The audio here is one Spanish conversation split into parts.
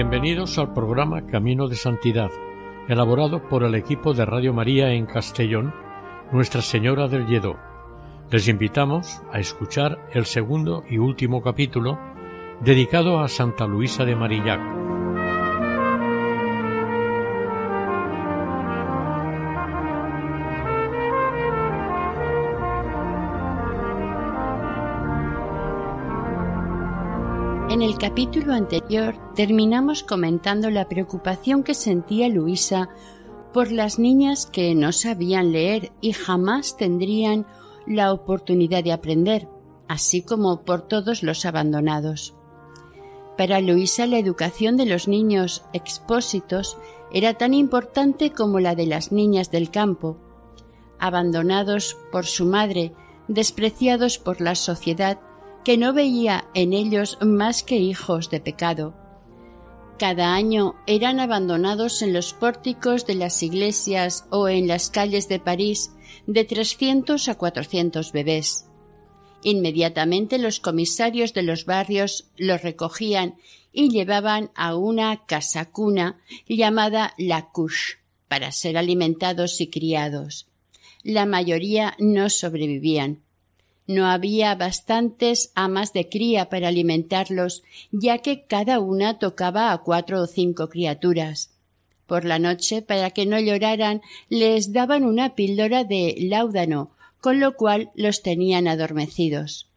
Bienvenidos al programa Camino de Santidad, elaborado por el equipo de Radio María en Castellón, Nuestra Señora del Lledó. Les invitamos a escuchar el segundo y último capítulo dedicado a Santa Luisa de Marillac. El capítulo anterior terminamos comentando la preocupación que sentía Luisa por las niñas que no sabían leer y jamás tendrían la oportunidad de aprender, así como por todos los abandonados. Para Luisa la educación de los niños expósitos era tan importante como la de las niñas del campo. Abandonados por su madre, despreciados por la sociedad, que no veía en ellos más que hijos de pecado. Cada año eran abandonados en los pórticos de las iglesias o en las calles de París de trescientos a cuatrocientos bebés. Inmediatamente los comisarios de los barrios los recogían y llevaban a una casa cuna llamada la couche para ser alimentados y criados. La mayoría no sobrevivían. No había bastantes amas de cría para alimentarlos, ya que cada una tocaba a cuatro o cinco criaturas. Por la noche, para que no lloraran, les daban una píldora de láudano, con lo cual los tenían adormecidos.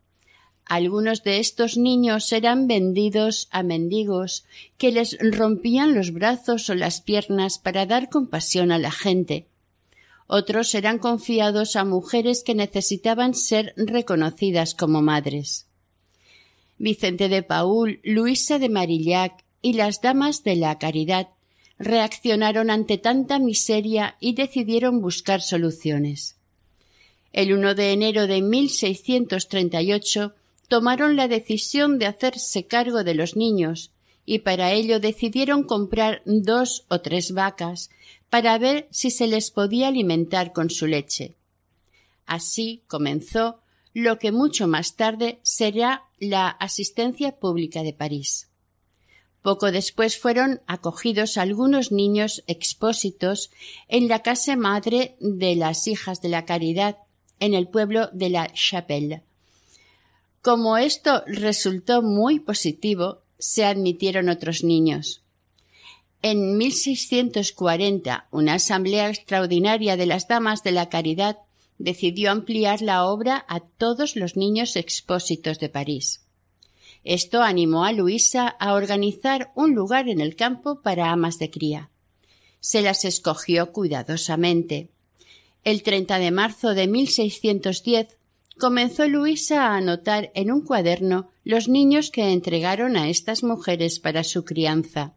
Algunos de estos niños eran vendidos a mendigos que les rompían los brazos o las piernas para dar compasión a la gente otros eran confiados a mujeres que necesitaban ser reconocidas como madres. Vicente de Paul, Luisa de Marillac y las damas de la caridad reaccionaron ante tanta miseria y decidieron buscar soluciones. El 1 de enero de 1638 tomaron la decisión de hacerse cargo de los niños y para ello decidieron comprar dos o tres vacas para ver si se les podía alimentar con su leche. Así comenzó lo que mucho más tarde será la asistencia pública de París. Poco después fueron acogidos algunos niños expósitos en la casa madre de las hijas de la caridad en el pueblo de la Chapelle. Como esto resultó muy positivo, se admitieron otros niños. En 1640, una asamblea extraordinaria de las Damas de la Caridad decidió ampliar la obra a todos los niños expósitos de París. Esto animó a Luisa a organizar un lugar en el campo para amas de cría. Se las escogió cuidadosamente. El 30 de marzo de 1610 comenzó Luisa a anotar en un cuaderno los niños que entregaron a estas mujeres para su crianza.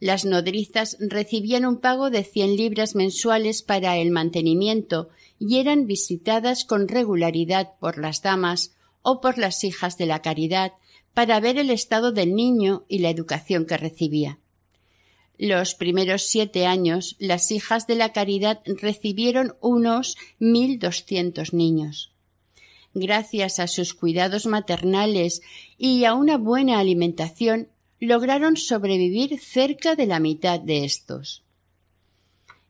Las nodrizas recibían un pago de cien libras mensuales para el mantenimiento y eran visitadas con regularidad por las damas o por las hijas de la caridad para ver el estado del niño y la educación que recibía. Los primeros siete años las hijas de la caridad recibieron unos mil doscientos niños. Gracias a sus cuidados maternales y a una buena alimentación, lograron sobrevivir cerca de la mitad de estos.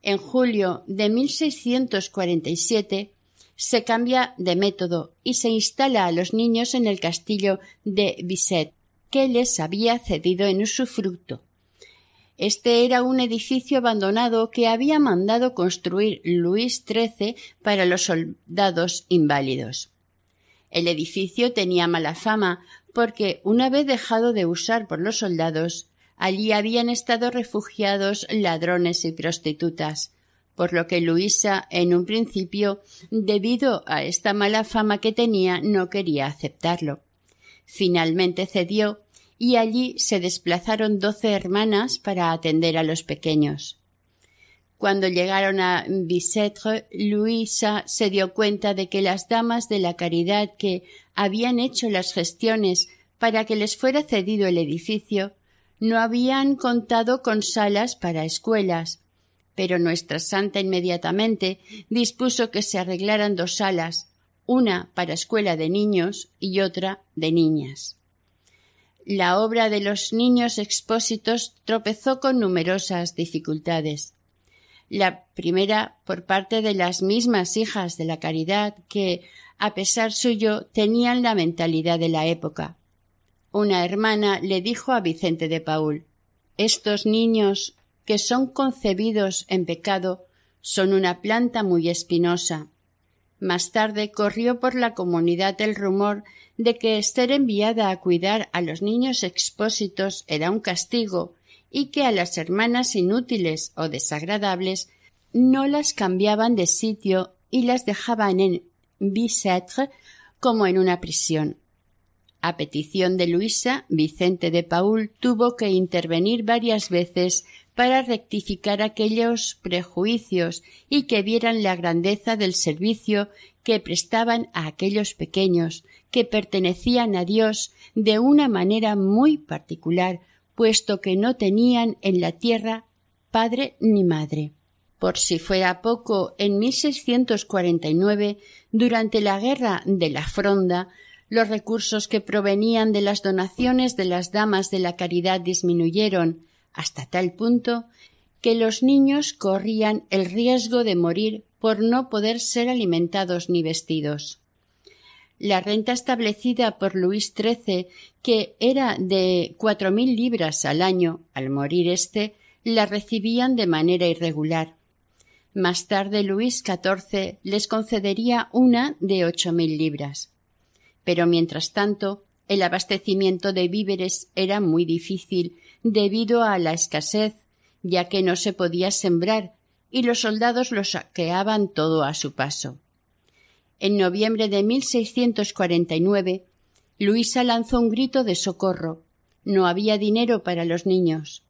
En julio de 1647 se cambia de método y se instala a los niños en el castillo de Bisset, que les había cedido en usufructo. Este era un edificio abandonado que había mandado construir Luis XIII para los soldados inválidos. El edificio tenía mala fama porque una vez dejado de usar por los soldados, allí habían estado refugiados ladrones y prostitutas, por lo que Luisa, en un principio, debido a esta mala fama que tenía, no quería aceptarlo. Finalmente cedió y allí se desplazaron doce hermanas para atender a los pequeños. Cuando llegaron a Bicêtre, Luisa se dio cuenta de que las damas de la caridad que habían hecho las gestiones para que les fuera cedido el edificio no habían contado con salas para escuelas, pero nuestra santa inmediatamente dispuso que se arreglaran dos salas, una para escuela de niños y otra de niñas. La obra de los niños expósitos tropezó con numerosas dificultades. La primera por parte de las mismas hijas de la caridad que, a pesar suyo, tenían la mentalidad de la época. Una hermana le dijo a Vicente de Paul Estos niños que son concebidos en pecado son una planta muy espinosa. Más tarde corrió por la comunidad el rumor de que ser enviada a cuidar a los niños expósitos era un castigo y que a las hermanas inútiles o desagradables no las cambiaban de sitio y las dejaban en Bicêtre como en una prisión. A petición de Luisa, Vicente de Paul tuvo que intervenir varias veces para rectificar aquellos prejuicios y que vieran la grandeza del servicio que prestaban a aquellos pequeños que pertenecían a Dios de una manera muy particular, puesto que no tenían en la tierra padre ni madre. Por si fuera poco, en 1649, durante la guerra de la Fronda, los recursos que provenían de las donaciones de las damas de la caridad disminuyeron hasta tal punto que los niños corrían el riesgo de morir por no poder ser alimentados ni vestidos. La renta establecida por Luis XIII, que era de cuatro mil libras al año, al morir éste, la recibían de manera irregular. Más tarde Luis XIV les concedería una de ocho mil libras pero mientras tanto el abastecimiento de víveres era muy difícil debido a la escasez, ya que no se podía sembrar y los soldados lo saqueaban todo a su paso. En noviembre de 1649, Luisa lanzó un grito de socorro. No había dinero para los niños.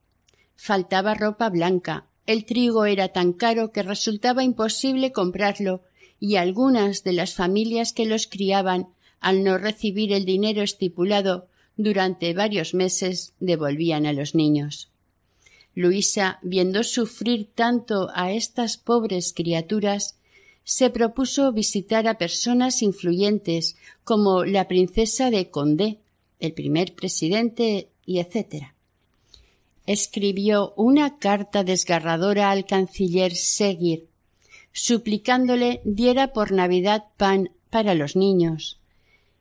Faltaba ropa blanca. El trigo era tan caro que resultaba imposible comprarlo y algunas de las familias que los criaban al no recibir el dinero estipulado durante varios meses, devolvían a los niños. Luisa, viendo sufrir tanto a estas pobres criaturas, se propuso visitar a personas influyentes como la princesa de Condé, el primer presidente y etc. Escribió una carta desgarradora al canciller Seguir, suplicándole diera por Navidad pan para los niños.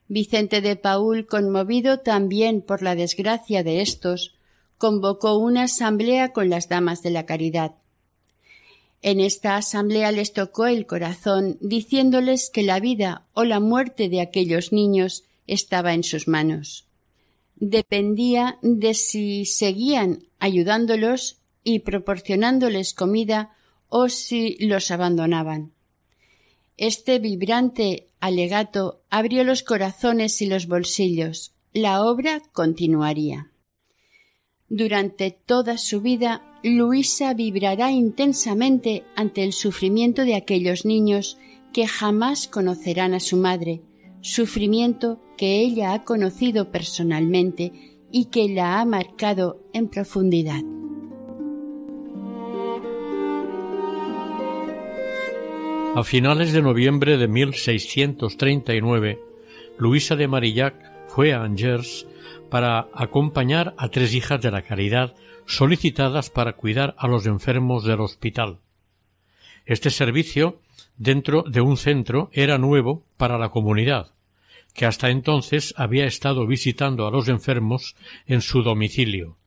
Vicente de Paul, conmovido también por la desgracia de éstos, convocó una asamblea con las damas de la caridad. En esta asamblea les tocó el corazón, diciéndoles que la vida o la muerte de aquellos niños estaba en sus manos. Dependía de si seguían ayudándolos y proporcionándoles comida o si los abandonaban. Este vibrante alegato abrió los corazones y los bolsillos. La obra continuaría. Durante toda su vida, Luisa vibrará intensamente ante el sufrimiento de aquellos niños que jamás conocerán a su madre, sufrimiento que ella ha conocido personalmente y que la ha marcado en profundidad. A finales de noviembre de 1639, Luisa de Marillac fue a Angers para acompañar a tres hijas de la caridad solicitadas para cuidar a los enfermos del hospital. Este servicio, dentro de un centro, era nuevo para la comunidad, que hasta entonces había estado visitando a los enfermos en su domicilio.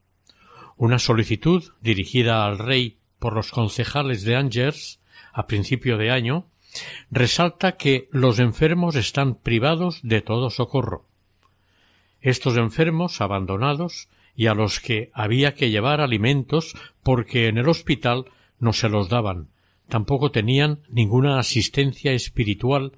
Una solicitud dirigida al rey por los concejales de Angers a principio de año, resalta que los enfermos están privados de todo socorro. Estos enfermos abandonados y a los que había que llevar alimentos porque en el hospital no se los daban, tampoco tenían ninguna asistencia espiritual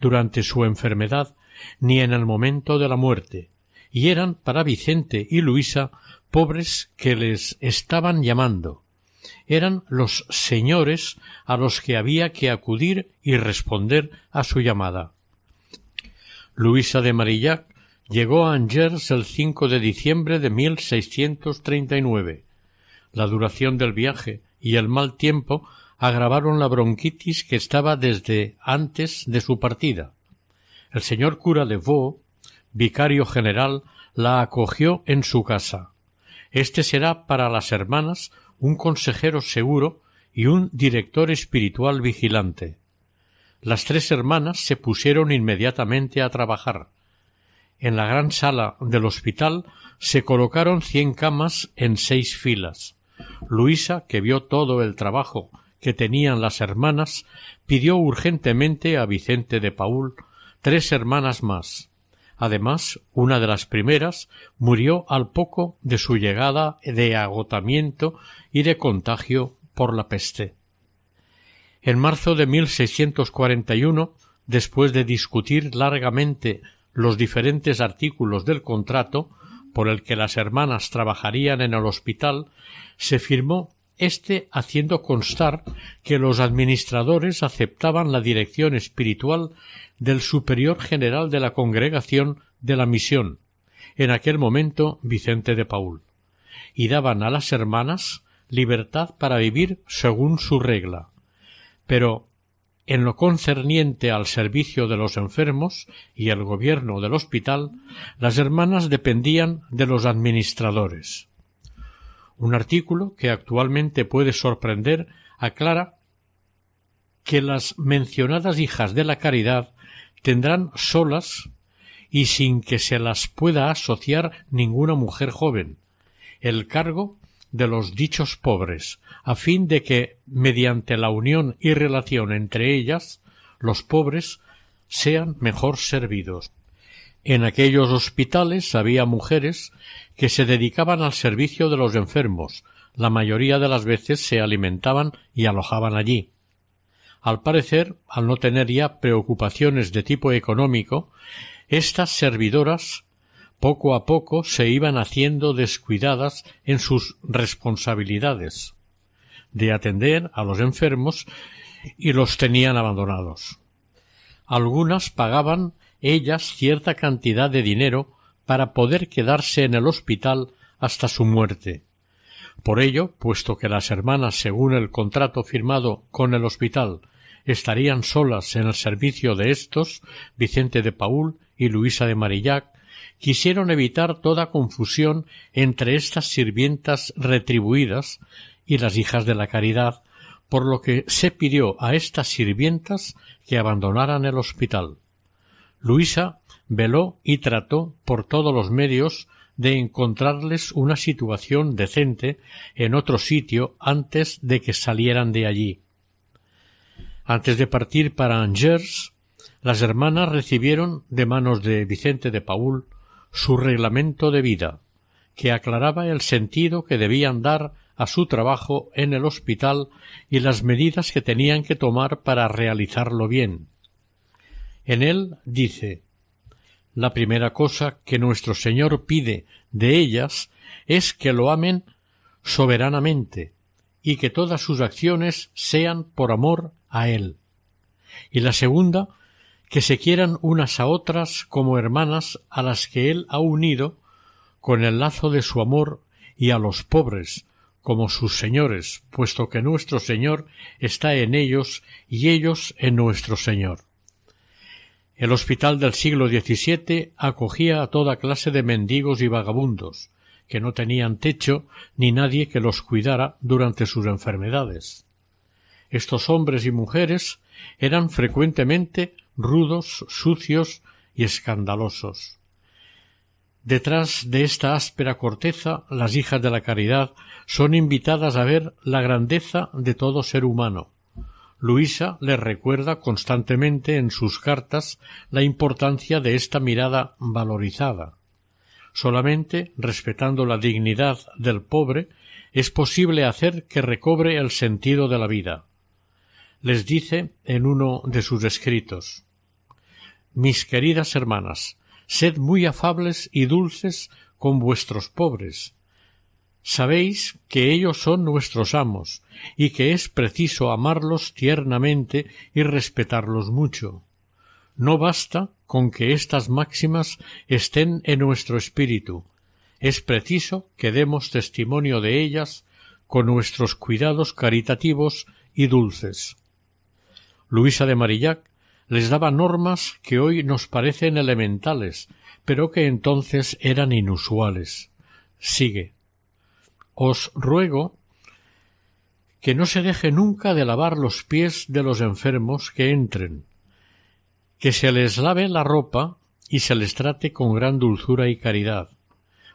durante su enfermedad ni en el momento de la muerte, y eran para Vicente y Luisa pobres que les estaban llamando. Eran los señores a los que había que acudir y responder a su llamada. Luisa de Marillac llegó a Angers el 5 de diciembre de 1639. La duración del viaje y el mal tiempo agravaron la bronquitis que estaba desde antes de su partida. El señor cura de Vaux, vicario general, la acogió en su casa. Este será para las hermanas un consejero seguro y un director espiritual vigilante. Las tres hermanas se pusieron inmediatamente a trabajar. En la gran sala del hospital se colocaron cien camas en seis filas. Luisa, que vio todo el trabajo que tenían las hermanas, pidió urgentemente a Vicente de Paul tres hermanas más. Además, una de las primeras murió al poco de su llegada de agotamiento y de contagio por la peste. En marzo de 1641, después de discutir largamente los diferentes artículos del contrato por el que las hermanas trabajarían en el hospital, se firmó este haciendo constar que los administradores aceptaban la dirección espiritual del superior general de la congregación de la misión, en aquel momento Vicente de Paul, y daban a las hermanas libertad para vivir según su regla. Pero en lo concerniente al servicio de los enfermos y el gobierno del hospital, las hermanas dependían de los administradores. Un artículo que actualmente puede sorprender aclara que las mencionadas hijas de la caridad tendrán solas y sin que se las pueda asociar ninguna mujer joven el cargo de los dichos pobres, a fin de que, mediante la unión y relación entre ellas, los pobres sean mejor servidos. En aquellos hospitales había mujeres que se dedicaban al servicio de los enfermos, la mayoría de las veces se alimentaban y alojaban allí. Al parecer, al no tener ya preocupaciones de tipo económico, estas servidoras poco a poco se iban haciendo descuidadas en sus responsabilidades de atender a los enfermos y los tenían abandonados. Algunas pagaban ellas cierta cantidad de dinero para poder quedarse en el hospital hasta su muerte. Por ello, puesto que las hermanas, según el contrato firmado con el hospital, estarían solas en el servicio de estos, Vicente de Paul y Luisa de Marillac, quisieron evitar toda confusión entre estas sirvientas retribuidas y las hijas de la caridad, por lo que se pidió a estas sirvientas que abandonaran el hospital. Luisa veló y trató por todos los medios de encontrarles una situación decente en otro sitio antes de que salieran de allí. Antes de partir para Angers, las hermanas recibieron de manos de Vicente de Paul su reglamento de vida, que aclaraba el sentido que debían dar a su trabajo en el hospital y las medidas que tenían que tomar para realizarlo bien. En él dice La primera cosa que nuestro Señor pide de ellas es que lo amen soberanamente y que todas sus acciones sean por amor a Él. Y la segunda que se quieran unas a otras como hermanas a las que él ha unido con el lazo de su amor y a los pobres como sus señores, puesto que nuestro Señor está en ellos y ellos en nuestro Señor. El hospital del siglo XVII acogía a toda clase de mendigos y vagabundos, que no tenían techo ni nadie que los cuidara durante sus enfermedades. Estos hombres y mujeres eran frecuentemente rudos, sucios y escandalosos. Detrás de esta áspera corteza, las hijas de la caridad son invitadas a ver la grandeza de todo ser humano. Luisa les recuerda constantemente en sus cartas la importancia de esta mirada valorizada. Solamente respetando la dignidad del pobre es posible hacer que recobre el sentido de la vida. Les dice en uno de sus escritos Mis queridas hermanas, sed muy afables y dulces con vuestros pobres. Sabéis que ellos son nuestros amos y que es preciso amarlos tiernamente y respetarlos mucho. No basta con que estas máximas estén en nuestro espíritu, es preciso que demos testimonio de ellas con nuestros cuidados caritativos y dulces. Luisa de Marillac les daba normas que hoy nos parecen elementales, pero que entonces eran inusuales. Sigue. Os ruego que no se deje nunca de lavar los pies de los enfermos que entren, que se les lave la ropa y se les trate con gran dulzura y caridad.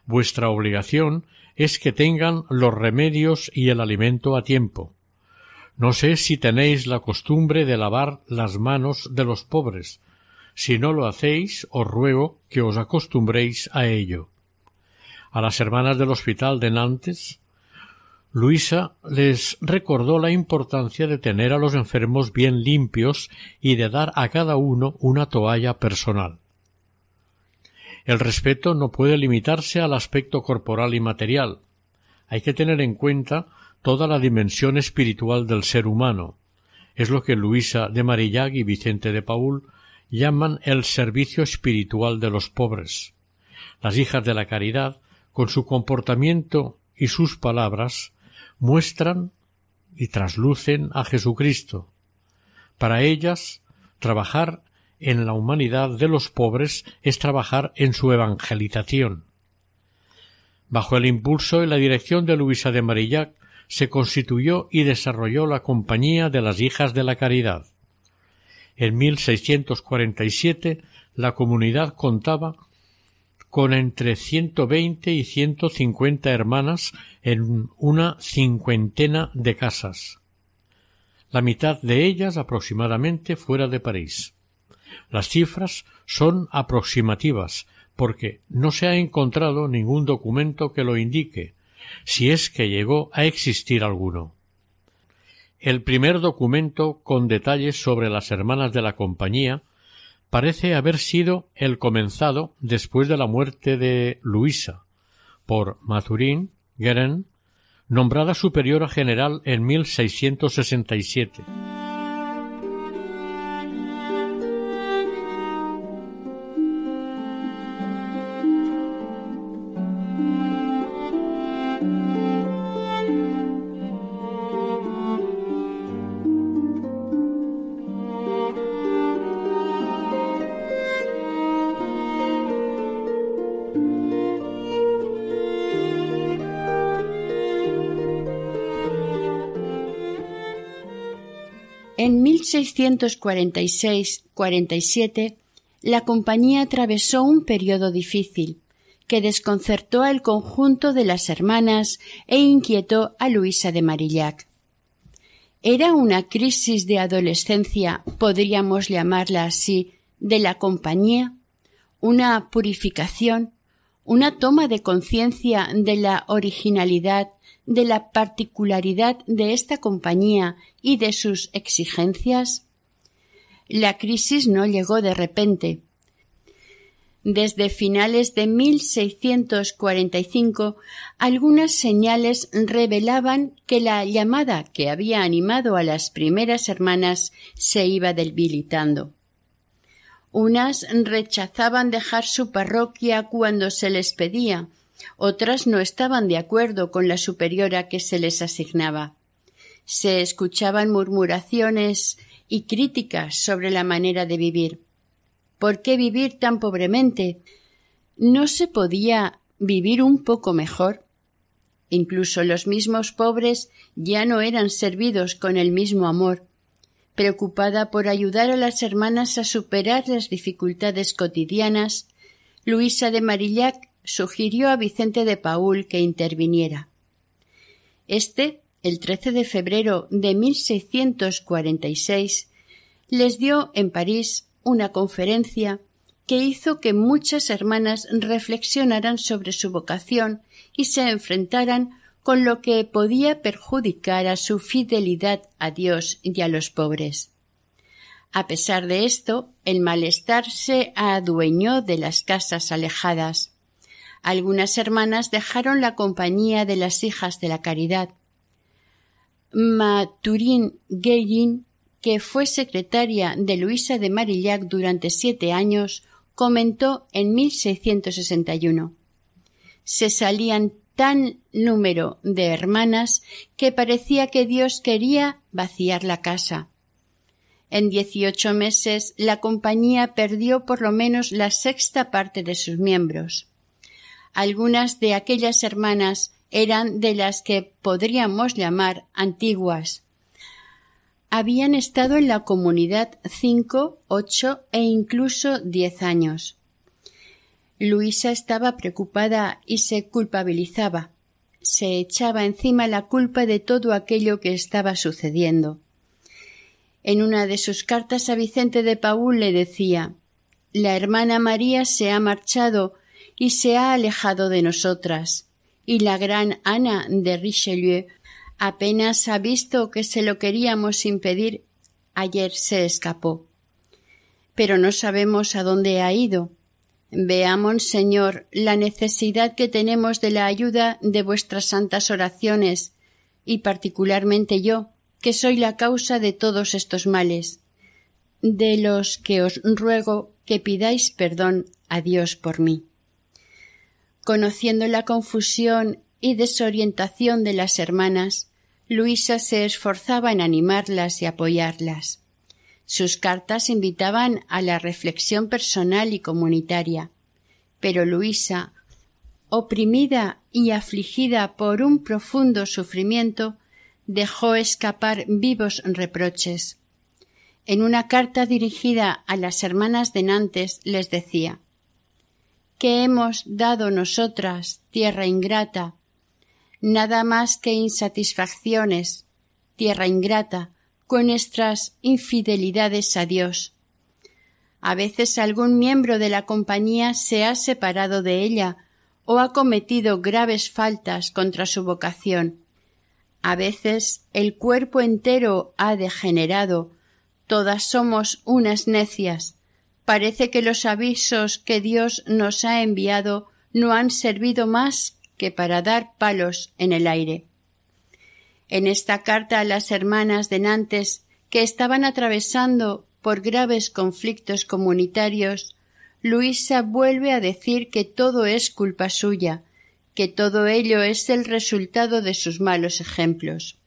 Vuestra obligación es que tengan los remedios y el alimento a tiempo. No sé si tenéis la costumbre de lavar las manos de los pobres. Si no lo hacéis, os ruego que os acostumbréis a ello. A las hermanas del hospital de Nantes, Luisa les recordó la importancia de tener a los enfermos bien limpios y de dar a cada uno una toalla personal. El respeto no puede limitarse al aspecto corporal y material. Hay que tener en cuenta toda la dimensión espiritual del ser humano. Es lo que Luisa de Marillac y Vicente de Paul llaman el servicio espiritual de los pobres. Las hijas de la caridad, con su comportamiento y sus palabras, muestran y traslucen a Jesucristo. Para ellas, trabajar en la humanidad de los pobres es trabajar en su evangelización. Bajo el impulso y la dirección de Luisa de Marillac se constituyó y desarrolló la Compañía de las Hijas de la Caridad. En 1647 la comunidad contaba con entre ciento veinte y ciento cincuenta hermanas en una cincuentena de casas, la mitad de ellas aproximadamente fuera de París. Las cifras son aproximativas porque no se ha encontrado ningún documento que lo indique, si es que llegó a existir alguno. El primer documento con detalles sobre las hermanas de la compañía parece haber sido el comenzado después de la muerte de Luisa por Mathurin Guerin, nombrada superiora general en 1667. 1646-47 la compañía atravesó un periodo difícil que desconcertó al conjunto de las hermanas e inquietó a Luisa de Marillac. Era una crisis de adolescencia, podríamos llamarla así, de la compañía, una purificación, una toma de conciencia de la originalidad de la particularidad de esta compañía y de sus exigencias? La crisis no llegó de repente. Desde finales de 1645 algunas señales revelaban que la llamada que había animado a las primeras hermanas se iba debilitando. Unas rechazaban dejar su parroquia cuando se les pedía, otras no estaban de acuerdo con la superiora que se les asignaba. Se escuchaban murmuraciones y críticas sobre la manera de vivir. ¿Por qué vivir tan pobremente? ¿No se podía vivir un poco mejor? Incluso los mismos pobres ya no eran servidos con el mismo amor. Preocupada por ayudar a las hermanas a superar las dificultades cotidianas, Luisa de Marillac sugirió a Vicente de Paul que interviniera. Este, el 13 de febrero de 1646, les dio en París una conferencia que hizo que muchas hermanas reflexionaran sobre su vocación y se enfrentaran con lo que podía perjudicar a su fidelidad a Dios y a los pobres. A pesar de esto, el malestar se adueñó de las casas alejadas. Algunas hermanas dejaron la compañía de las hijas de la caridad. Maturin Guerin, que fue secretaria de Luisa de Marillac durante siete años, comentó en 1661 se salían tan número de hermanas que parecía que Dios quería vaciar la casa. En dieciocho meses la compañía perdió por lo menos la sexta parte de sus miembros. Algunas de aquellas hermanas eran de las que podríamos llamar antiguas. Habían estado en la comunidad cinco, ocho e incluso diez años. Luisa estaba preocupada y se culpabilizaba. Se echaba encima la culpa de todo aquello que estaba sucediendo. En una de sus cartas a Vicente de Paúl le decía La hermana María se ha marchado y se ha alejado de nosotras, y la gran Ana de Richelieu apenas ha visto que se lo queríamos impedir ayer se escapó. Pero no sabemos a dónde ha ido Veamos, Señor, la necesidad que tenemos de la ayuda de vuestras santas oraciones, y particularmente yo, que soy la causa de todos estos males, de los que os ruego que pidáis perdón a Dios por mí. Conociendo la confusión y desorientación de las hermanas, Luisa se esforzaba en animarlas y apoyarlas. Sus cartas invitaban a la reflexión personal y comunitaria. Pero Luisa, oprimida y afligida por un profundo sufrimiento, dejó escapar vivos reproches. En una carta dirigida a las hermanas de Nantes les decía ¿Qué hemos dado nosotras, tierra ingrata? Nada más que insatisfacciones, tierra ingrata, con nuestras infidelidades a Dios. A veces algún miembro de la compañía se ha separado de ella o ha cometido graves faltas contra su vocación. A veces el cuerpo entero ha degenerado. Todas somos unas necias. Parece que los avisos que Dios nos ha enviado no han servido más que para dar palos en el aire. En esta carta a las hermanas de Nantes, que estaban atravesando por graves conflictos comunitarios, Luisa vuelve a decir que todo es culpa suya, que todo ello es el resultado de sus malos ejemplos.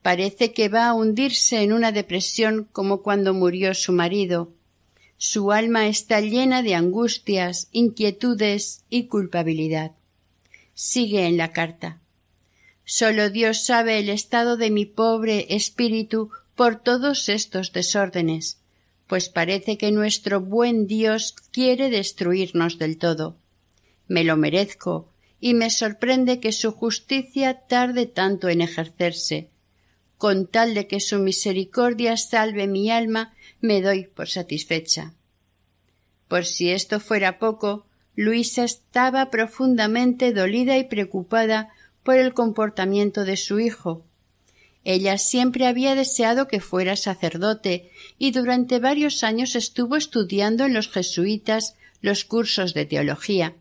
Parece que va a hundirse en una depresión como cuando murió su marido. Su alma está llena de angustias, inquietudes y culpabilidad. Sigue en la carta. Solo Dios sabe el estado de mi pobre espíritu por todos estos desórdenes, pues parece que nuestro buen Dios quiere destruirnos del todo. Me lo merezco, y me sorprende que su justicia tarde tanto en ejercerse. Con tal de que su misericordia salve mi alma, me doy por satisfecha. Por si esto fuera poco, Luisa estaba profundamente dolida y preocupada por el comportamiento de su hijo. Ella siempre había deseado que fuera sacerdote y durante varios años estuvo estudiando en los jesuitas los cursos de teología.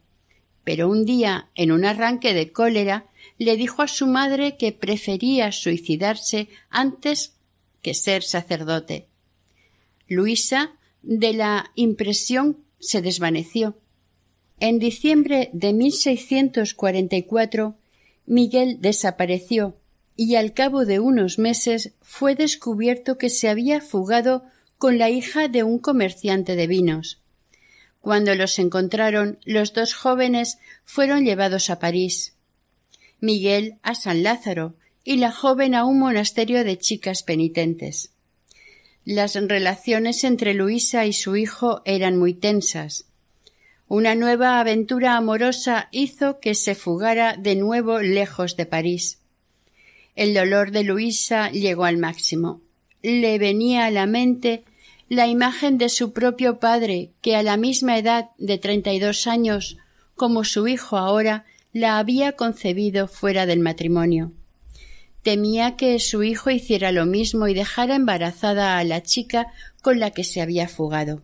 Pero un día, en un arranque de cólera, le dijo a su madre que prefería suicidarse antes que ser sacerdote. Luisa, de la impresión, se desvaneció. En diciembre de 1644 Miguel desapareció y al cabo de unos meses fue descubierto que se había fugado con la hija de un comerciante de vinos. Cuando los encontraron, los dos jóvenes fueron llevados a París. Miguel a San Lázaro y la joven a un monasterio de chicas penitentes. Las relaciones entre Luisa y su hijo eran muy tensas. Una nueva aventura amorosa hizo que se fugara de nuevo lejos de París. El dolor de Luisa llegó al máximo. Le venía a la mente la imagen de su propio padre, que a la misma edad de treinta y dos años como su hijo ahora la había concebido fuera del matrimonio. Temía que su hijo hiciera lo mismo y dejara embarazada a la chica con la que se había fugado.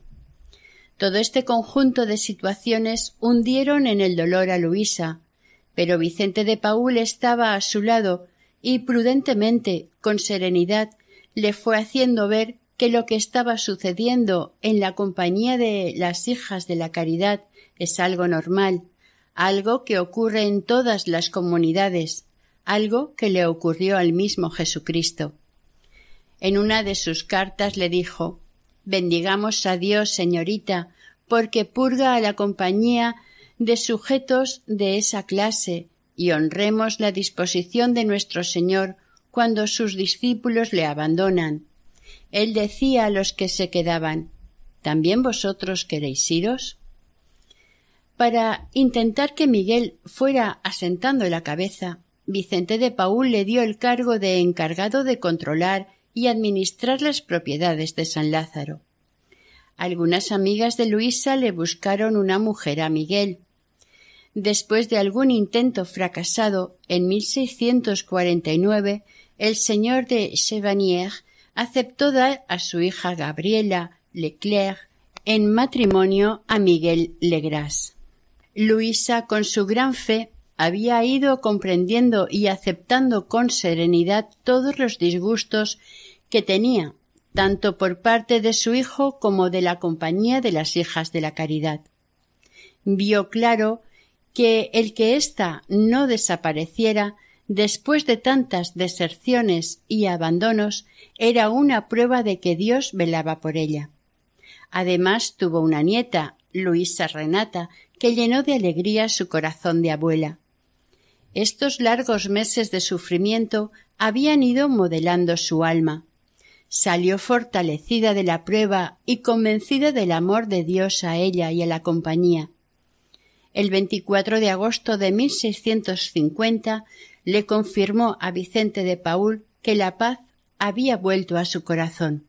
Todo este conjunto de situaciones hundieron en el dolor a Luisa, pero Vicente de Paúl estaba a su lado y prudentemente, con serenidad, le fue haciendo ver que lo que estaba sucediendo en la compañía de las hijas de la caridad es algo normal, algo que ocurre en todas las comunidades, algo que le ocurrió al mismo Jesucristo. En una de sus cartas le dijo Bendigamos a Dios, señorita, porque purga a la compañía de sujetos de esa clase, y honremos la disposición de nuestro Señor cuando sus discípulos le abandonan. Él decía a los que se quedaban ¿También vosotros queréis iros? Para intentar que Miguel fuera asentando la cabeza, Vicente de Paúl le dio el cargo de encargado de controlar y administrar las propiedades de San Lázaro. Algunas amigas de Luisa le buscaron una mujer a Miguel. Después de algún intento fracasado, en 1649, el señor de Chevanier aceptó dar a su hija Gabriela Leclerc en matrimonio a Miguel Legras. Luisa, con su gran fe, había ido comprendiendo y aceptando con serenidad todos los disgustos que tenía, tanto por parte de su hijo como de la compañía de las hijas de la caridad. Vio claro que el que ésta no desapareciera después de tantas deserciones y abandonos era una prueba de que Dios velaba por ella. Además tuvo una nieta, Luisa Renata, que llenó de alegría su corazón de abuela. Estos largos meses de sufrimiento habían ido modelando su alma. Salió fortalecida de la prueba y convencida del amor de Dios a ella y a la compañía. El 24 de agosto de 1650 le confirmó a Vicente de Paúl que la paz había vuelto a su corazón.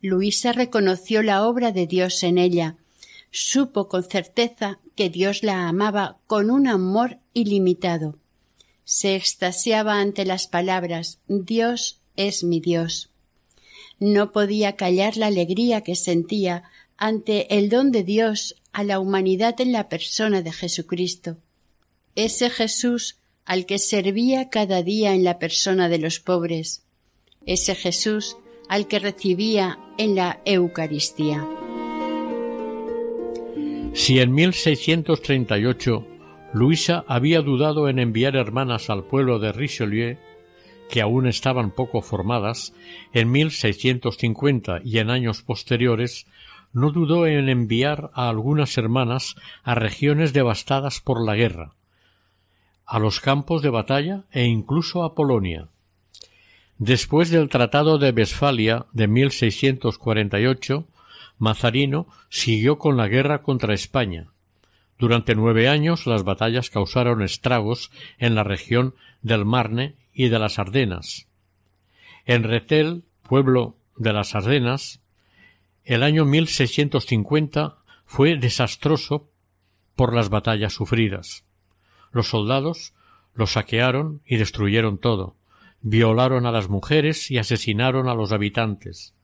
Luisa reconoció la obra de Dios en ella, supo con certeza que Dios la amaba con un amor ilimitado. Se extasiaba ante las palabras Dios es mi Dios. No podía callar la alegría que sentía ante el don de Dios a la humanidad en la persona de Jesucristo. Ese Jesús al que servía cada día en la persona de los pobres. Ese Jesús al que recibía en la Eucaristía. Si en 1638 Luisa había dudado en enviar hermanas al pueblo de Richelieu, que aún estaban poco formadas, en 1650 y en años posteriores no dudó en enviar a algunas hermanas a regiones devastadas por la guerra, a los campos de batalla e incluso a Polonia. Después del Tratado de Westfalia de 1648, Mazarino siguió con la guerra contra España. Durante nueve años las batallas causaron estragos en la región del Marne y de las Ardenas. En Retel, pueblo de las Ardenas, el año 1650 fue desastroso por las batallas sufridas. Los soldados lo saquearon y destruyeron todo violaron a las mujeres y asesinaron a los habitantes.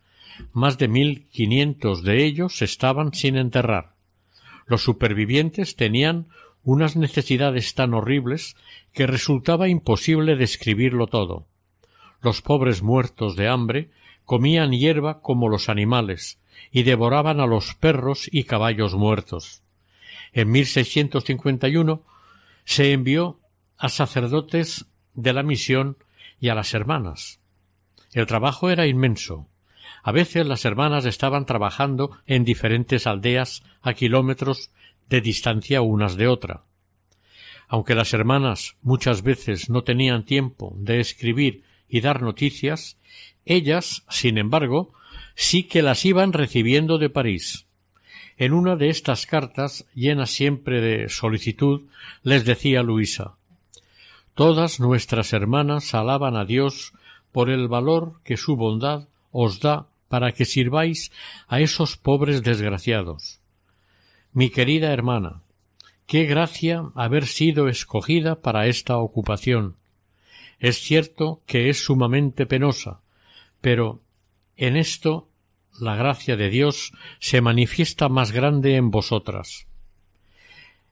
Más de mil quinientos de ellos estaban sin enterrar. Los supervivientes tenían unas necesidades tan horribles que resultaba imposible describirlo todo. Los pobres muertos de hambre comían hierba como los animales y devoraban a los perros y caballos muertos. En 1651 se envió a sacerdotes de la misión y a las hermanas. El trabajo era inmenso. A veces las hermanas estaban trabajando en diferentes aldeas a kilómetros de distancia unas de otra. Aunque las hermanas muchas veces no tenían tiempo de escribir y dar noticias, ellas, sin embargo, sí que las iban recibiendo de París. En una de estas cartas, llena siempre de solicitud, les decía Luisa Todas nuestras hermanas alaban a Dios por el valor que su bondad os da para que sirváis a esos pobres desgraciados. Mi querida hermana, qué gracia haber sido escogida para esta ocupación. Es cierto que es sumamente penosa, pero en esto la gracia de Dios se manifiesta más grande en vosotras.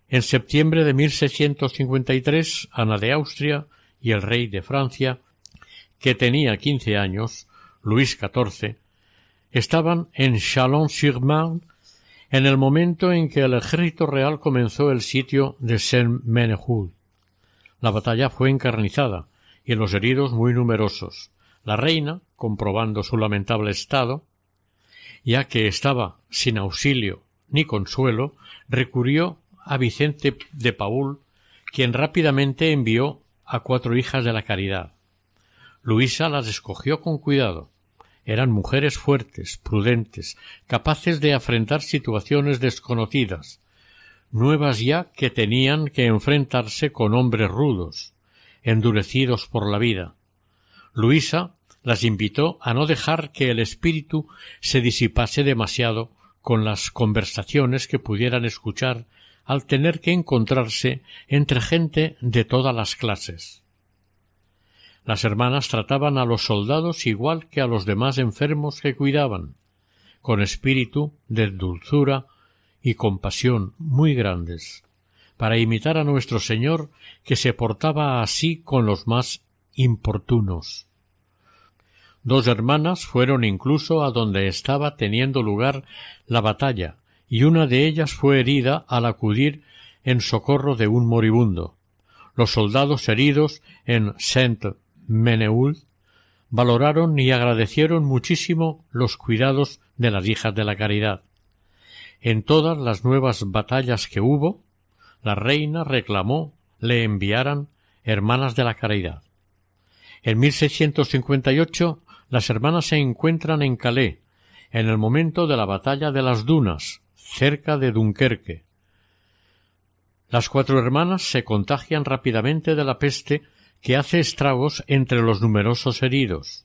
En septiembre de 1653, Ana de Austria y el rey de Francia, que tenía quince años, Luis XIV, estaban en Chalon-sur-Marne en el momento en que el ejército real comenzó el sitio de Saint-Ménehould. La batalla fue encarnizada y los heridos muy numerosos. La reina, comprobando su lamentable estado, ya que estaba sin auxilio ni consuelo, recurrió a Vicente de Paul, quien rápidamente envió a cuatro hijas de la caridad. Luisa las escogió con cuidado. Eran mujeres fuertes, prudentes, capaces de afrontar situaciones desconocidas, nuevas ya que tenían que enfrentarse con hombres rudos, endurecidos por la vida. Luisa las invitó a no dejar que el espíritu se disipase demasiado con las conversaciones que pudieran escuchar al tener que encontrarse entre gente de todas las clases. Las hermanas trataban a los soldados igual que a los demás enfermos que cuidaban, con espíritu de dulzura y compasión muy grandes, para imitar a nuestro Señor que se portaba así con los más importunos. Dos hermanas fueron incluso a donde estaba teniendo lugar la batalla, y una de ellas fue herida al acudir en socorro de un moribundo. Los soldados heridos en Saint Menehould valoraron y agradecieron muchísimo los cuidados de las hijas de la caridad. En todas las nuevas batallas que hubo, la reina reclamó le enviaran hermanas de la caridad. En 1658 las hermanas se encuentran en Calais, en el momento de la batalla de las Dunas, cerca de Dunkerque. Las cuatro hermanas se contagian rápidamente de la peste que hace estragos entre los numerosos heridos.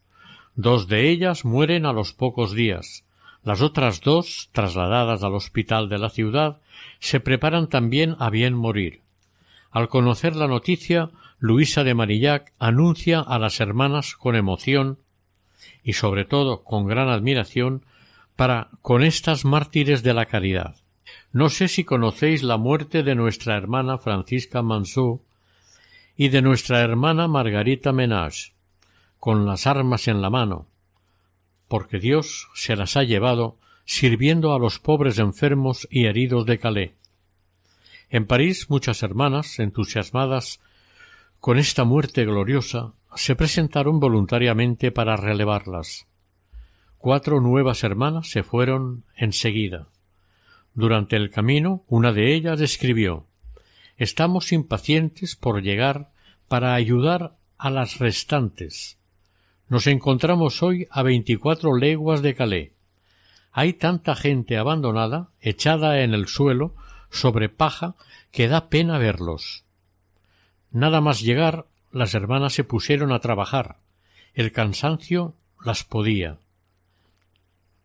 Dos de ellas mueren a los pocos días. Las otras dos, trasladadas al hospital de la ciudad, se preparan también a bien morir. Al conocer la noticia, Luisa de Marillac anuncia a las hermanas con emoción y sobre todo con gran admiración para con estas mártires de la caridad. No sé si conocéis la muerte de nuestra hermana Francisca Mansou y de nuestra hermana Margarita Menage, con las armas en la mano, porque Dios se las ha llevado sirviendo a los pobres enfermos y heridos de Calais. En París muchas hermanas, entusiasmadas con esta muerte gloriosa, se presentaron voluntariamente para relevarlas. Cuatro nuevas hermanas se fueron enseguida. Durante el camino, una de ellas escribió Estamos impacientes por llegar para ayudar a las restantes. Nos encontramos hoy a veinticuatro leguas de Calais. Hay tanta gente abandonada, echada en el suelo, sobre paja, que da pena verlos. Nada más llegar las hermanas se pusieron a trabajar. El cansancio las podía.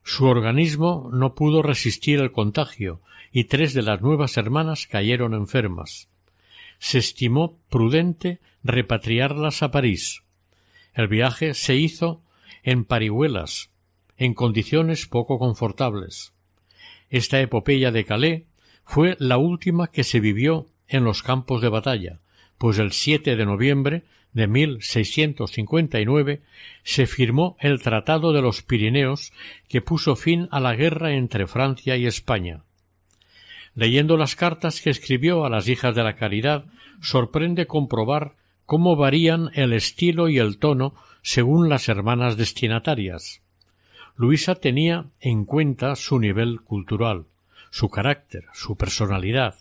Su organismo no pudo resistir el contagio y tres de las nuevas hermanas cayeron enfermas. Se estimó prudente repatriarlas a París. El viaje se hizo en parihuelas, en condiciones poco confortables. Esta epopeya de Calais fue la última que se vivió en los campos de batalla, pues el 7 de noviembre de 1659 se firmó el Tratado de los Pirineos que puso fin a la guerra entre Francia y España. Leyendo las cartas que escribió a las hijas de la caridad, sorprende comprobar cómo varían el estilo y el tono según las hermanas destinatarias. Luisa tenía en cuenta su nivel cultural, su carácter, su personalidad,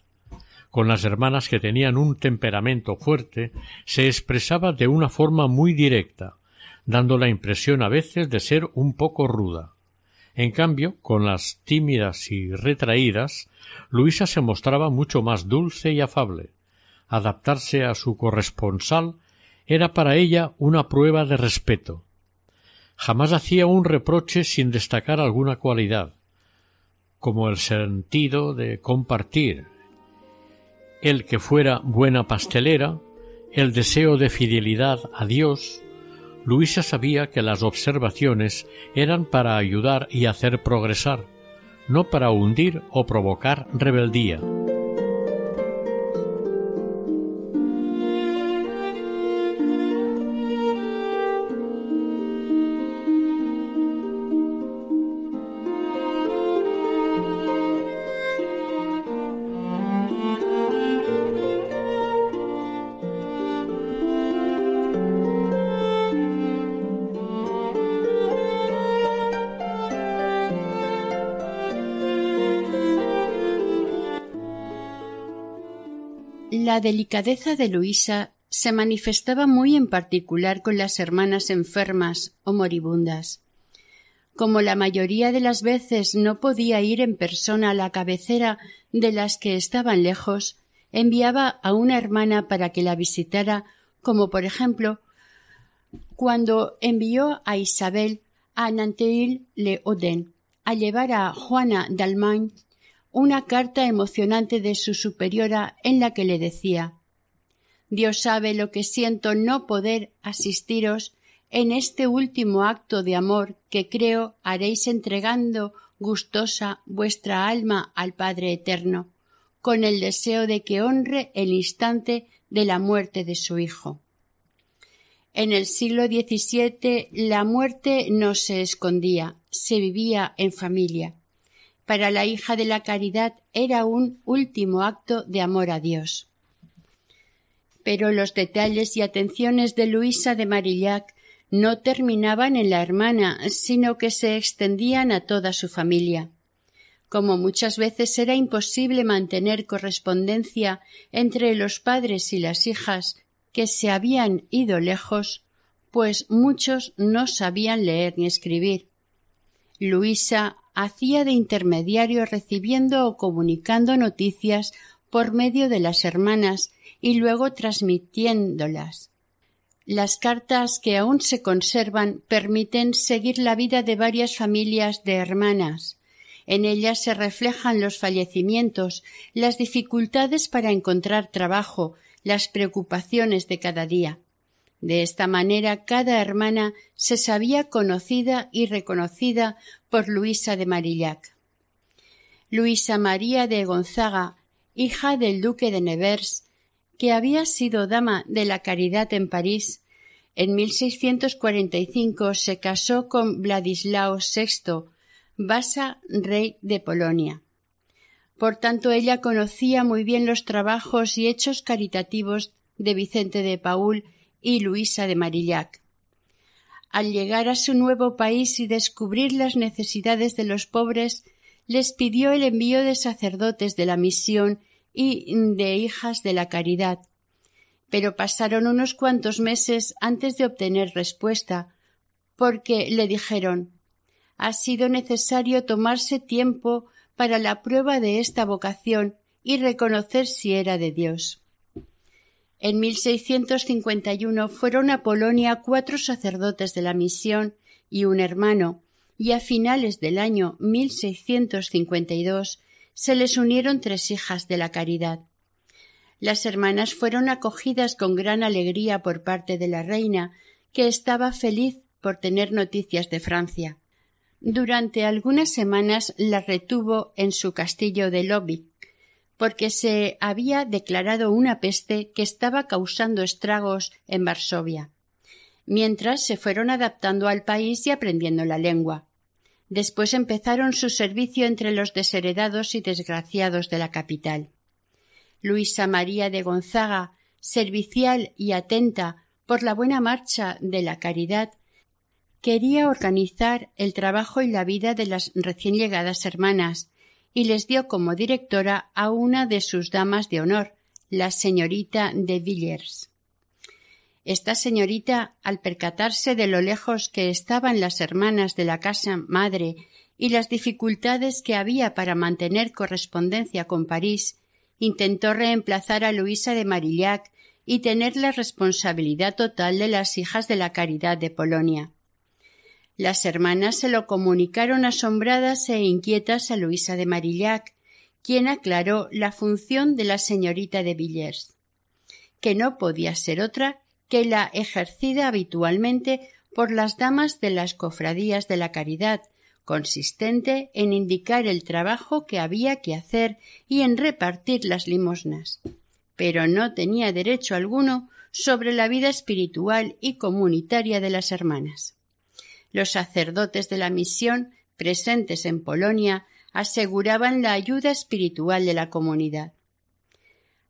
con las hermanas que tenían un temperamento fuerte, se expresaba de una forma muy directa, dando la impresión a veces de ser un poco ruda. En cambio, con las tímidas y retraídas, Luisa se mostraba mucho más dulce y afable. Adaptarse a su corresponsal era para ella una prueba de respeto. Jamás hacía un reproche sin destacar alguna cualidad, como el sentido de compartir, el que fuera buena pastelera, el deseo de fidelidad a Dios, Luisa sabía que las observaciones eran para ayudar y hacer progresar, no para hundir o provocar rebeldía. La delicadeza de Luisa se manifestaba muy en particular con las hermanas enfermas o moribundas. Como la mayoría de las veces no podía ir en persona a la cabecera de las que estaban lejos, enviaba a una hermana para que la visitara, como por ejemplo cuando envió a Isabel a Nanterre-le-Auden a llevar a Juana d'Almagne una carta emocionante de su superiora en la que le decía Dios sabe lo que siento no poder asistiros en este último acto de amor que creo haréis entregando gustosa vuestra alma al Padre Eterno, con el deseo de que honre el instante de la muerte de su Hijo. En el siglo XVII la muerte no se escondía, se vivía en familia para la hija de la caridad era un último acto de amor a Dios. Pero los detalles y atenciones de Luisa de Marillac no terminaban en la hermana, sino que se extendían a toda su familia. Como muchas veces era imposible mantener correspondencia entre los padres y las hijas que se habían ido lejos, pues muchos no sabían leer ni escribir. Luisa hacía de intermediario recibiendo o comunicando noticias por medio de las hermanas y luego transmitiéndolas. Las cartas que aún se conservan permiten seguir la vida de varias familias de hermanas. En ellas se reflejan los fallecimientos, las dificultades para encontrar trabajo, las preocupaciones de cada día. De esta manera cada hermana se sabía conocida y reconocida por Luisa de Marillac. Luisa María de Gonzaga, hija del duque de Nevers, que había sido dama de la caridad en París, en 1645 se casó con Vladislao VI, Basa rey de Polonia. Por tanto, ella conocía muy bien los trabajos y hechos caritativos de Vicente de Paul y Luisa de Marillac. Al llegar a su nuevo país y descubrir las necesidades de los pobres, les pidió el envío de sacerdotes de la misión y de hijas de la caridad. Pero pasaron unos cuantos meses antes de obtener respuesta, porque le dijeron ha sido necesario tomarse tiempo para la prueba de esta vocación y reconocer si era de Dios. En 1651 fueron a Polonia cuatro sacerdotes de la misión y un hermano, y a finales del año 1652 se les unieron tres hijas de la caridad. Las hermanas fueron acogidas con gran alegría por parte de la reina, que estaba feliz por tener noticias de Francia. Durante algunas semanas las retuvo en su castillo de Lovick, porque se había declarado una peste que estaba causando estragos en Varsovia, mientras se fueron adaptando al país y aprendiendo la lengua. Después empezaron su servicio entre los desheredados y desgraciados de la capital. Luisa María de Gonzaga, servicial y atenta por la buena marcha de la caridad, quería organizar el trabajo y la vida de las recién llegadas hermanas, y les dio como directora a una de sus damas de honor, la señorita de Villers. Esta señorita, al percatarse de lo lejos que estaban las hermanas de la casa madre y las dificultades que había para mantener correspondencia con París, intentó reemplazar a Luisa de Marillac y tener la responsabilidad total de las hijas de la caridad de Polonia. Las hermanas se lo comunicaron asombradas e inquietas a Luisa de Marillac, quien aclaró la función de la señorita de Villers, que no podía ser otra que la ejercida habitualmente por las damas de las cofradías de la caridad, consistente en indicar el trabajo que había que hacer y en repartir las limosnas. Pero no tenía derecho alguno sobre la vida espiritual y comunitaria de las hermanas. Los sacerdotes de la misión presentes en Polonia aseguraban la ayuda espiritual de la comunidad.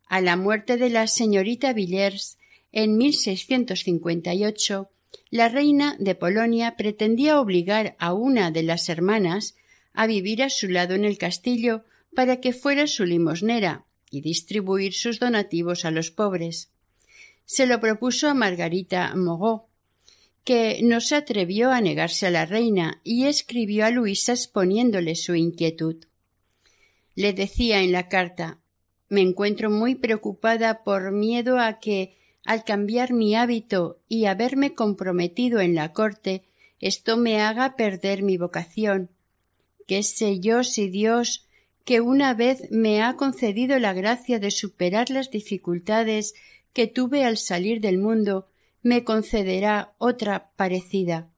A la muerte de la señorita Villers en 1658, la reina de Polonia pretendía obligar a una de las hermanas a vivir a su lado en el castillo para que fuera su limosnera y distribuir sus donativos a los pobres. Se lo propuso a Margarita Mogó, que no se atrevió a negarse a la reina y escribió a Luisa exponiéndole su inquietud. Le decía en la carta Me encuentro muy preocupada por miedo a que, al cambiar mi hábito y haberme comprometido en la corte, esto me haga perder mi vocación. ¿Qué sé yo si Dios, que una vez me ha concedido la gracia de superar las dificultades que tuve al salir del mundo, me concederá otra parecida.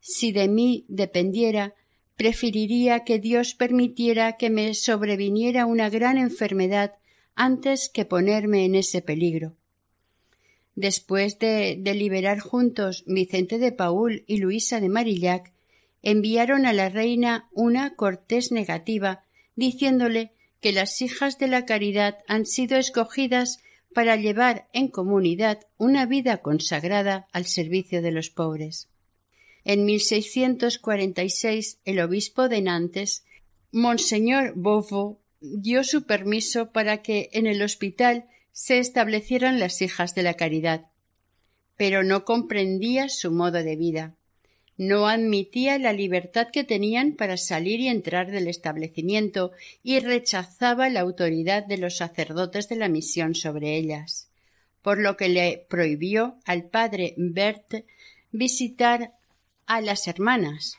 Si de mí dependiera, preferiría que Dios permitiera que me sobreviniera una gran enfermedad antes que ponerme en ese peligro. Después de deliberar juntos Vicente de Paul y Luisa de Marillac, enviaron a la reina una cortés negativa diciéndole que las hijas de la caridad han sido escogidas para llevar en comunidad una vida consagrada al servicio de los pobres. En 1646 el obispo de Nantes, Monseñor Beauvau, dio su permiso para que en el hospital se establecieran las hijas de la caridad, pero no comprendía su modo de vida no admitía la libertad que tenían para salir y entrar del establecimiento y rechazaba la autoridad de los sacerdotes de la misión sobre ellas, por lo que le prohibió al padre Bert visitar a las hermanas.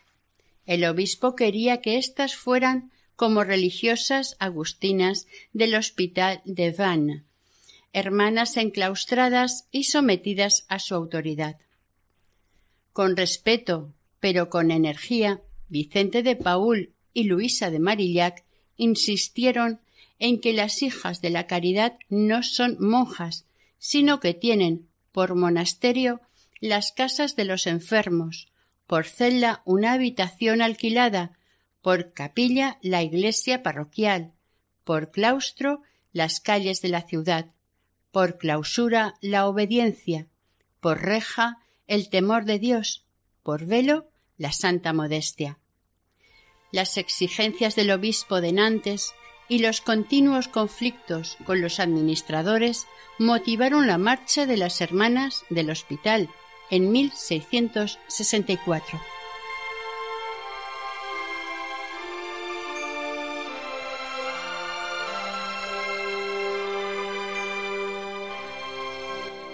El obispo quería que éstas fueran como religiosas agustinas del hospital de Vannes, hermanas enclaustradas y sometidas a su autoridad. Con respeto, pero con energía, Vicente de Paul y Luisa de Marillac insistieron en que las hijas de la caridad no son monjas, sino que tienen por monasterio las casas de los enfermos, por celda una habitación alquilada, por capilla la iglesia parroquial, por claustro las calles de la ciudad, por clausura la obediencia, por reja el temor de Dios, por velo la santa modestia. Las exigencias del obispo de Nantes y los continuos conflictos con los administradores motivaron la marcha de las hermanas del hospital en 1664.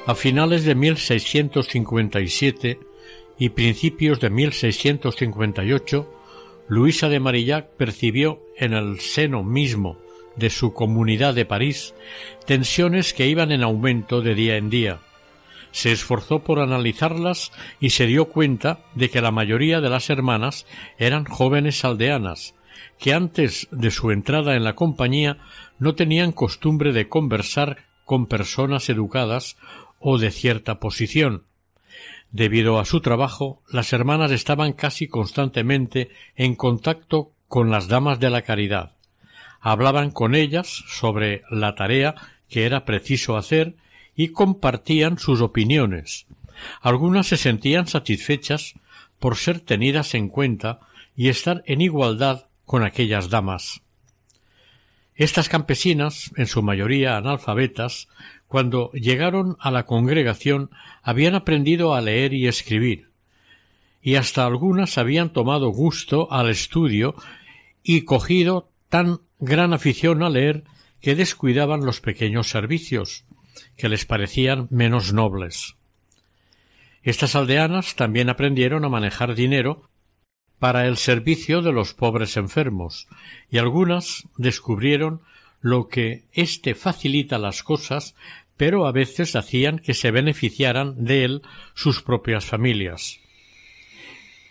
A finales de 1657 y principios de 1658, Luisa de Marillac percibió en el seno mismo de su comunidad de París tensiones que iban en aumento de día en día. Se esforzó por analizarlas y se dio cuenta de que la mayoría de las hermanas eran jóvenes aldeanas, que antes de su entrada en la compañía no tenían costumbre de conversar con personas educadas o de cierta posición. Debido a su trabajo, las hermanas estaban casi constantemente en contacto con las damas de la caridad. Hablaban con ellas sobre la tarea que era preciso hacer y compartían sus opiniones. Algunas se sentían satisfechas por ser tenidas en cuenta y estar en igualdad con aquellas damas. Estas campesinas, en su mayoría analfabetas, cuando llegaron a la congregación habían aprendido a leer y escribir, y hasta algunas habían tomado gusto al estudio y cogido tan gran afición a leer que descuidaban los pequeños servicios, que les parecían menos nobles. Estas aldeanas también aprendieron a manejar dinero para el servicio de los pobres enfermos, y algunas descubrieron lo que éste facilita las cosas, pero a veces hacían que se beneficiaran de él sus propias familias.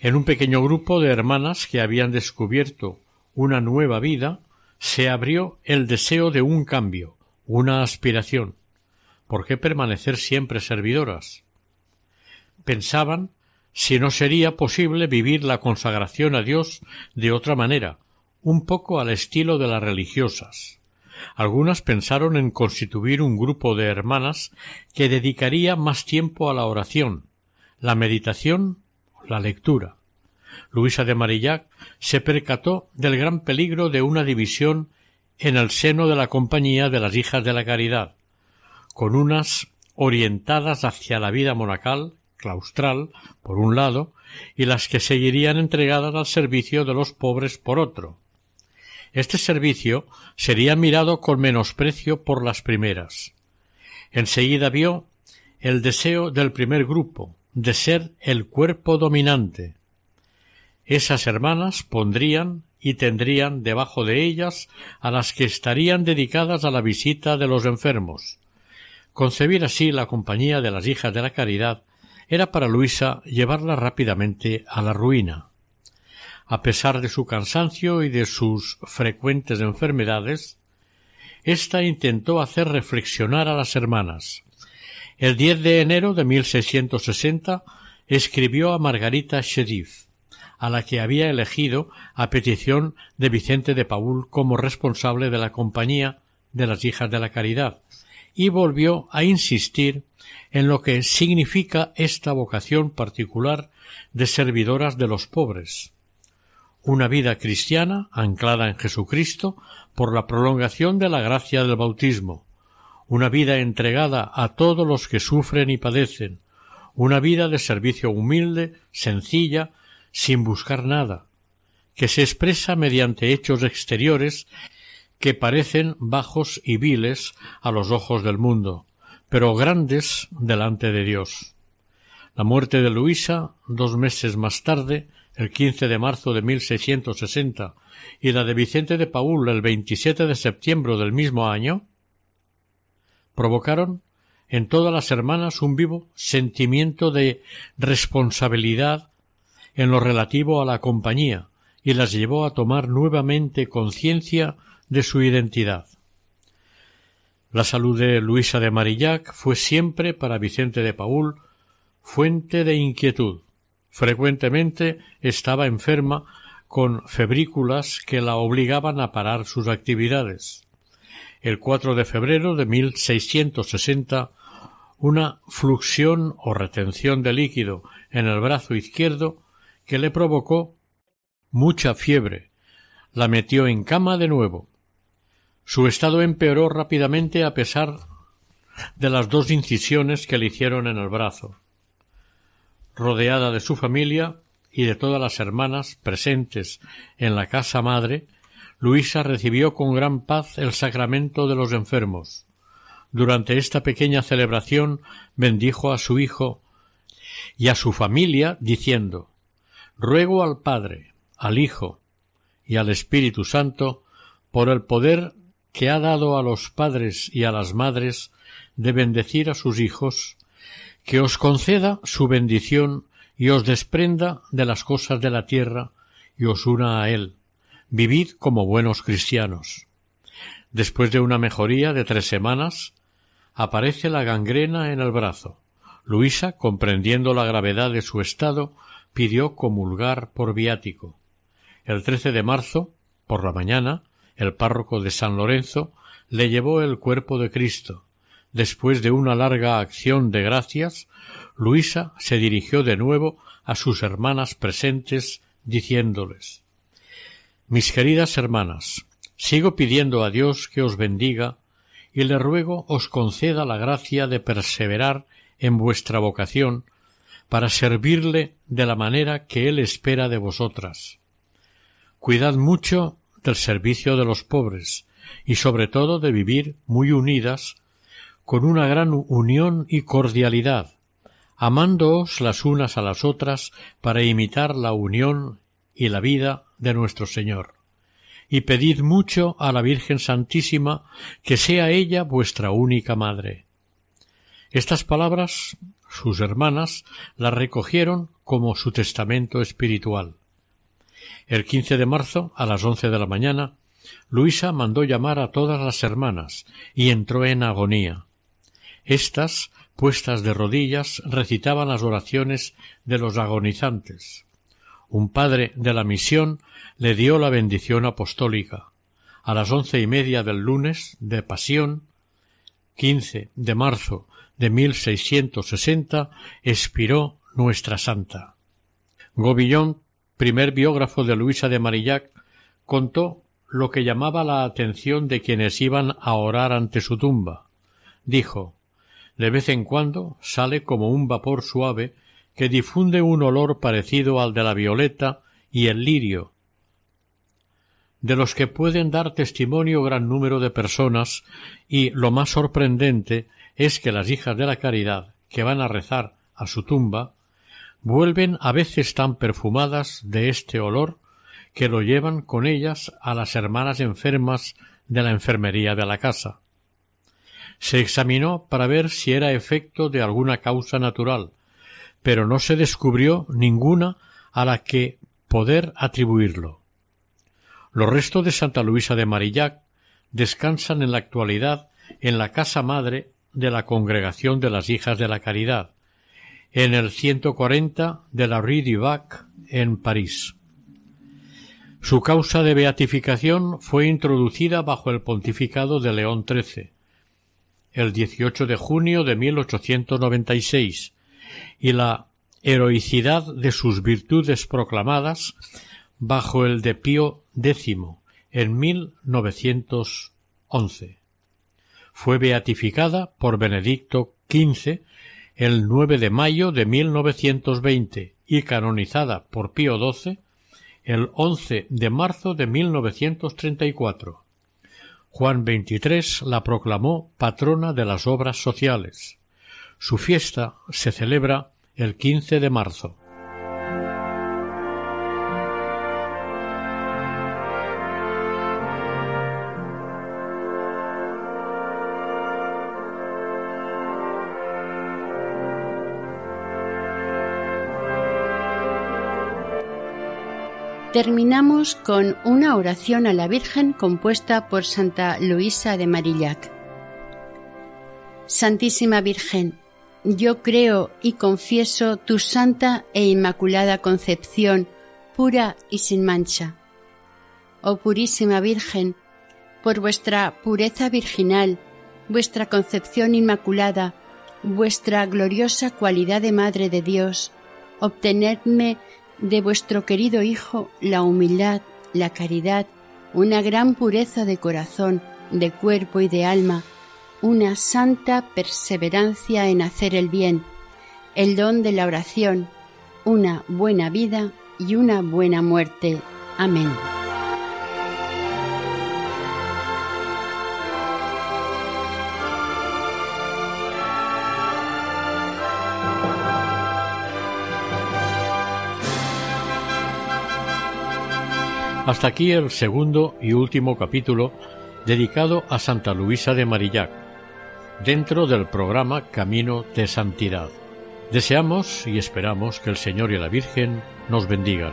En un pequeño grupo de hermanas que habían descubierto una nueva vida, se abrió el deseo de un cambio, una aspiración. ¿Por qué permanecer siempre servidoras? Pensaban si no sería posible vivir la consagración a Dios de otra manera, un poco al estilo de las religiosas. Algunas pensaron en constituir un grupo de hermanas que dedicaría más tiempo a la oración, la meditación, la lectura. Luisa de Marillac se percató del gran peligro de una división en el seno de la compañía de las hijas de la caridad, con unas orientadas hacia la vida monacal claustral, por un lado, y las que seguirían entregadas al servicio de los pobres por otro. Este servicio sería mirado con menosprecio por las primeras. Enseguida vio el deseo del primer grupo de ser el cuerpo dominante. Esas hermanas pondrían y tendrían debajo de ellas a las que estarían dedicadas a la visita de los enfermos. Concebir así la compañía de las hijas de la caridad era para Luisa llevarla rápidamente a la ruina. A pesar de su cansancio y de sus frecuentes enfermedades, ésta intentó hacer reflexionar a las hermanas. El 10 de enero de 1660 escribió a Margarita Sheriff, a la que había elegido a petición de Vicente de Paul como responsable de la compañía de las hijas de la caridad, y volvió a insistir en lo que significa esta vocación particular de servidoras de los pobres. Una vida cristiana anclada en Jesucristo por la prolongación de la gracia del bautismo, una vida entregada a todos los que sufren y padecen, una vida de servicio humilde, sencilla, sin buscar nada, que se expresa mediante hechos exteriores que parecen bajos y viles a los ojos del mundo, pero grandes delante de Dios. La muerte de Luisa, dos meses más tarde, el 15 de marzo de 1660, y la de Vicente de Paúl el 27 de septiembre del mismo año, provocaron en todas las hermanas un vivo sentimiento de responsabilidad en lo relativo a la compañía y las llevó a tomar nuevamente conciencia de su identidad. La salud de Luisa de Marillac fue siempre para Vicente de Paúl fuente de inquietud. Frecuentemente estaba enferma con febrículas que la obligaban a parar sus actividades. El 4 de febrero de 1660 una fluxión o retención de líquido en el brazo izquierdo que le provocó mucha fiebre. La metió en cama de nuevo. Su estado empeoró rápidamente a pesar de las dos incisiones que le hicieron en el brazo. Rodeada de su familia y de todas las hermanas presentes en la casa madre, Luisa recibió con gran paz el sacramento de los enfermos. Durante esta pequeña celebración bendijo a su hijo y a su familia diciendo Ruego al Padre, al Hijo y al Espíritu Santo por el poder que ha dado a los padres y a las madres de bendecir a sus hijos, que os conceda su bendición y os desprenda de las cosas de la tierra y os una a él. Vivid como buenos cristianos. Después de una mejoría de tres semanas, aparece la gangrena en el brazo. Luisa, comprendiendo la gravedad de su estado, pidió comulgar por viático. El 13 de marzo, por la mañana, el párroco de San Lorenzo, le llevó el cuerpo de Cristo. Después de una larga acción de gracias, Luisa se dirigió de nuevo a sus hermanas presentes, diciéndoles Mis queridas hermanas, sigo pidiendo a Dios que os bendiga y le ruego os conceda la gracia de perseverar en vuestra vocación para servirle de la manera que Él espera de vosotras. Cuidad mucho del servicio de los pobres y sobre todo de vivir muy unidas con una gran unión y cordialidad, amándoos las unas a las otras para imitar la unión y la vida de nuestro Señor. Y pedid mucho a la Virgen Santísima que sea ella vuestra única madre. Estas palabras sus hermanas las recogieron como su testamento espiritual. El quince de marzo, a las once de la mañana, Luisa mandó llamar a todas las hermanas y entró en agonía. Estas, puestas de rodillas, recitaban las oraciones de los agonizantes. Un padre de la misión le dio la bendición apostólica. A las once y media del lunes de Pasión, quince de marzo de 1660, expiró nuestra santa. Gobillón, primer biógrafo de Luisa de Marillac, contó lo que llamaba la atención de quienes iban a orar ante su tumba. Dijo de vez en cuando sale como un vapor suave que difunde un olor parecido al de la violeta y el lirio, de los que pueden dar testimonio gran número de personas, y lo más sorprendente es que las hijas de la caridad que van a rezar a su tumba vuelven a veces tan perfumadas de este olor que lo llevan con ellas a las hermanas enfermas de la enfermería de la casa. Se examinó para ver si era efecto de alguna causa natural, pero no se descubrió ninguna a la que poder atribuirlo. Los restos de Santa Luisa de Marillac descansan en la actualidad en la casa madre de la Congregación de las Hijas de la Caridad, en el 140 de la Rue du Bac, en París. Su causa de beatificación fue introducida bajo el pontificado de León XIII, el 18 de junio de 1896, y la heroicidad de sus virtudes proclamadas bajo el de Pío X en 1911. Fue beatificada por Benedicto XV el 9 de mayo de 1920 y canonizada por Pío XII el 11 de marzo de 1934. Juan XXIII la proclamó patrona de las obras sociales. Su fiesta se celebra el 15 de marzo. Terminamos con una oración a la Virgen compuesta por Santa Luisa de Marillac. Santísima Virgen, yo creo y confieso tu santa e inmaculada concepción, pura y sin mancha. Oh purísima Virgen, por vuestra pureza virginal, vuestra concepción inmaculada, vuestra gloriosa cualidad de Madre de Dios, obtenedme de vuestro querido Hijo la humildad, la caridad, una gran pureza de corazón, de cuerpo y de alma, una santa perseverancia en hacer el bien, el don de la oración, una buena vida y una buena muerte. Amén. Hasta aquí el segundo y último capítulo dedicado a Santa Luisa de Marillac, dentro del programa Camino de Santidad. Deseamos y esperamos que el Señor y la Virgen nos bendigan.